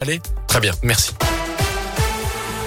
Allez, très bien, merci.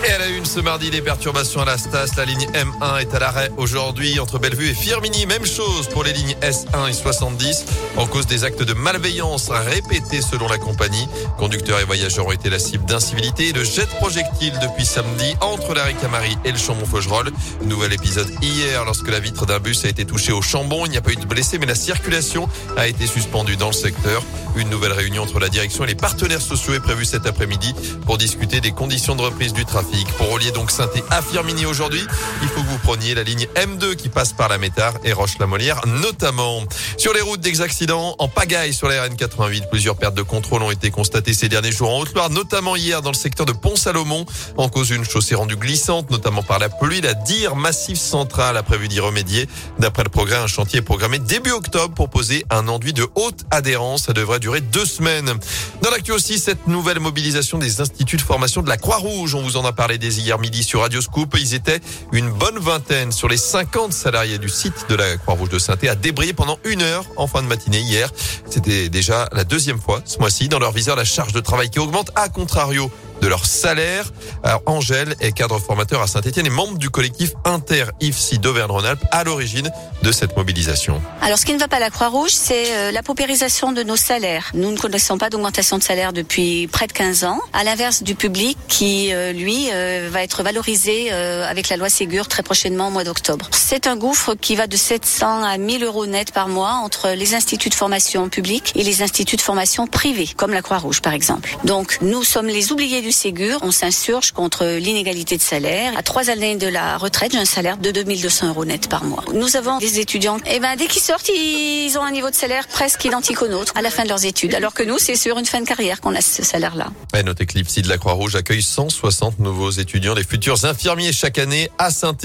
Et à la une ce mardi, les perturbations à la Stas. La ligne M1 est à l'arrêt aujourd'hui entre Bellevue et Firmini. Même chose pour les lignes S1 et 70 en cause des actes de malveillance répétés selon la compagnie. Conducteurs et voyageurs ont été la cible d'incivilité et de jet de projectiles depuis samedi entre la Ricamari et le Chambon-Faugerolles. Nouvel épisode hier lorsque la vitre d'un bus a été touchée au Chambon. Il n'y a pas eu de blessés mais la circulation a été suspendue dans le secteur. Une nouvelle réunion entre la direction et les partenaires sociaux est prévue cet après-midi pour discuter des conditions de reprise du trafic. Pour relier donc saint à Firmini aujourd'hui, il faut preniez la ligne M2 qui passe par la Métard et Roche-la-Molière notamment. Sur les routes des accidents, en pagaille sur la RN88, plusieurs pertes de contrôle ont été constatées ces derniers jours en Haute-Loire, notamment hier dans le secteur de Pont-Salomon, en cause d'une chaussée rendue glissante, notamment par la pluie. La dire Massif Central a prévu d'y remédier. D'après le progrès, un chantier est programmé début octobre pour poser un enduit de haute adhérence. Ça devrait durer deux semaines. Dans l'actu aussi, cette nouvelle mobilisation des instituts de formation de la Croix-Rouge. On vous en a parlé dès hier midi sur Radio Scoop. Ils étaient une bonne vingtaine sur les 50 salariés du site de la Croix-Rouge de saint à débrayé pendant une heure en fin de matinée hier. C'était déjà la deuxième fois ce mois-ci. Dans leur viseur, la charge de travail qui augmente à contrario de leur salaire. Alors, Angèle est cadre formateur à Saint-Etienne et membre du collectif Inter-IFSI d'Auvergne-Rhône-Alpes à l'origine de cette mobilisation. Alors, ce qui ne va pas à la Croix-Rouge, c'est euh, la paupérisation de nos salaires. Nous ne connaissons pas d'augmentation de salaire depuis près de 15 ans, à l'inverse du public qui, euh, lui, euh, va être valorisé avec la loi Ségur très prochainement au mois d'octobre. C'est un gouffre qui va de 700 à 1000 euros net par mois entre les instituts de formation publics et les instituts de formation privés, comme la Croix-Rouge par exemple. Donc, nous sommes les oubliés du Ségur, on s'insurge contre l'inégalité de salaire. À trois années de la retraite, j'ai un salaire de 2200 euros net par mois. Nous avons des étudiants, et eh ben, dès qu'ils sortent, ils ont un niveau de salaire presque identique au nôtre à la fin de leurs études. Alors que nous, c'est sur une fin de carrière qu'on a ce salaire-là. Et notre éclipse de la Croix-Rouge accueille 160 nouveaux étudiants, les futurs infirmiers chaque année à saint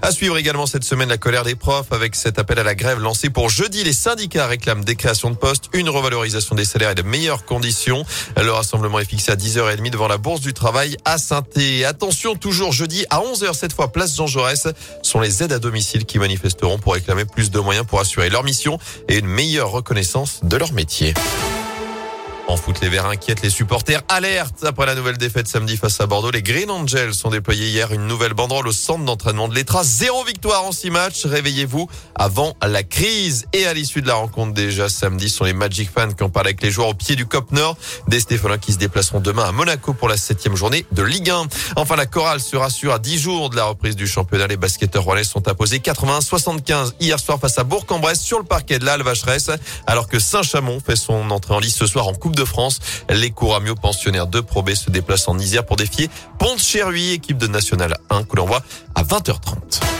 À suivre également cette semaine la colère des profs avec cet appel à la grève lancé pour jeudi. Les syndicats réclament des créations de postes, une revalorisation des salaires et de meilleures conditions. Le rassemblement est fixé à 10h30 devant la Bourse du Travail à saint Attention, toujours jeudi à 11h cette fois, place Jean Jaurès, sont les aides à domicile qui manifesteront pour réclamer plus de moyens pour assurer leur mission et une meilleure reconnaissance de leur métier. En foot, les Verts inquiètent les supporters. Alerte après la nouvelle défaite samedi face à Bordeaux. Les Green Angels ont déployé hier une nouvelle banderole au centre d'entraînement de l'Etra. Zéro victoire en six matchs. Réveillez-vous avant la crise. Et à l'issue de la rencontre déjà samedi, ce sont les Magic fans qui ont parlé avec les joueurs au pied du Cop Nord. Des Stéphanois qui se déplaceront demain à Monaco pour la septième journée de Ligue 1. Enfin, la chorale se rassure à 10 jours de la reprise du championnat. Les basketteurs royais sont imposés 80-75 hier soir face à Bourg-en-Bresse sur le parquet de la Vacheresse, alors que Saint-Chamond fait son entrée en lice ce soir en Coupe de de France. Les Couramio pensionnaires de Pro B se déplacent en Isère pour défier Pont-Cheruy, équipe de National 1, que l'on voit à 20h30.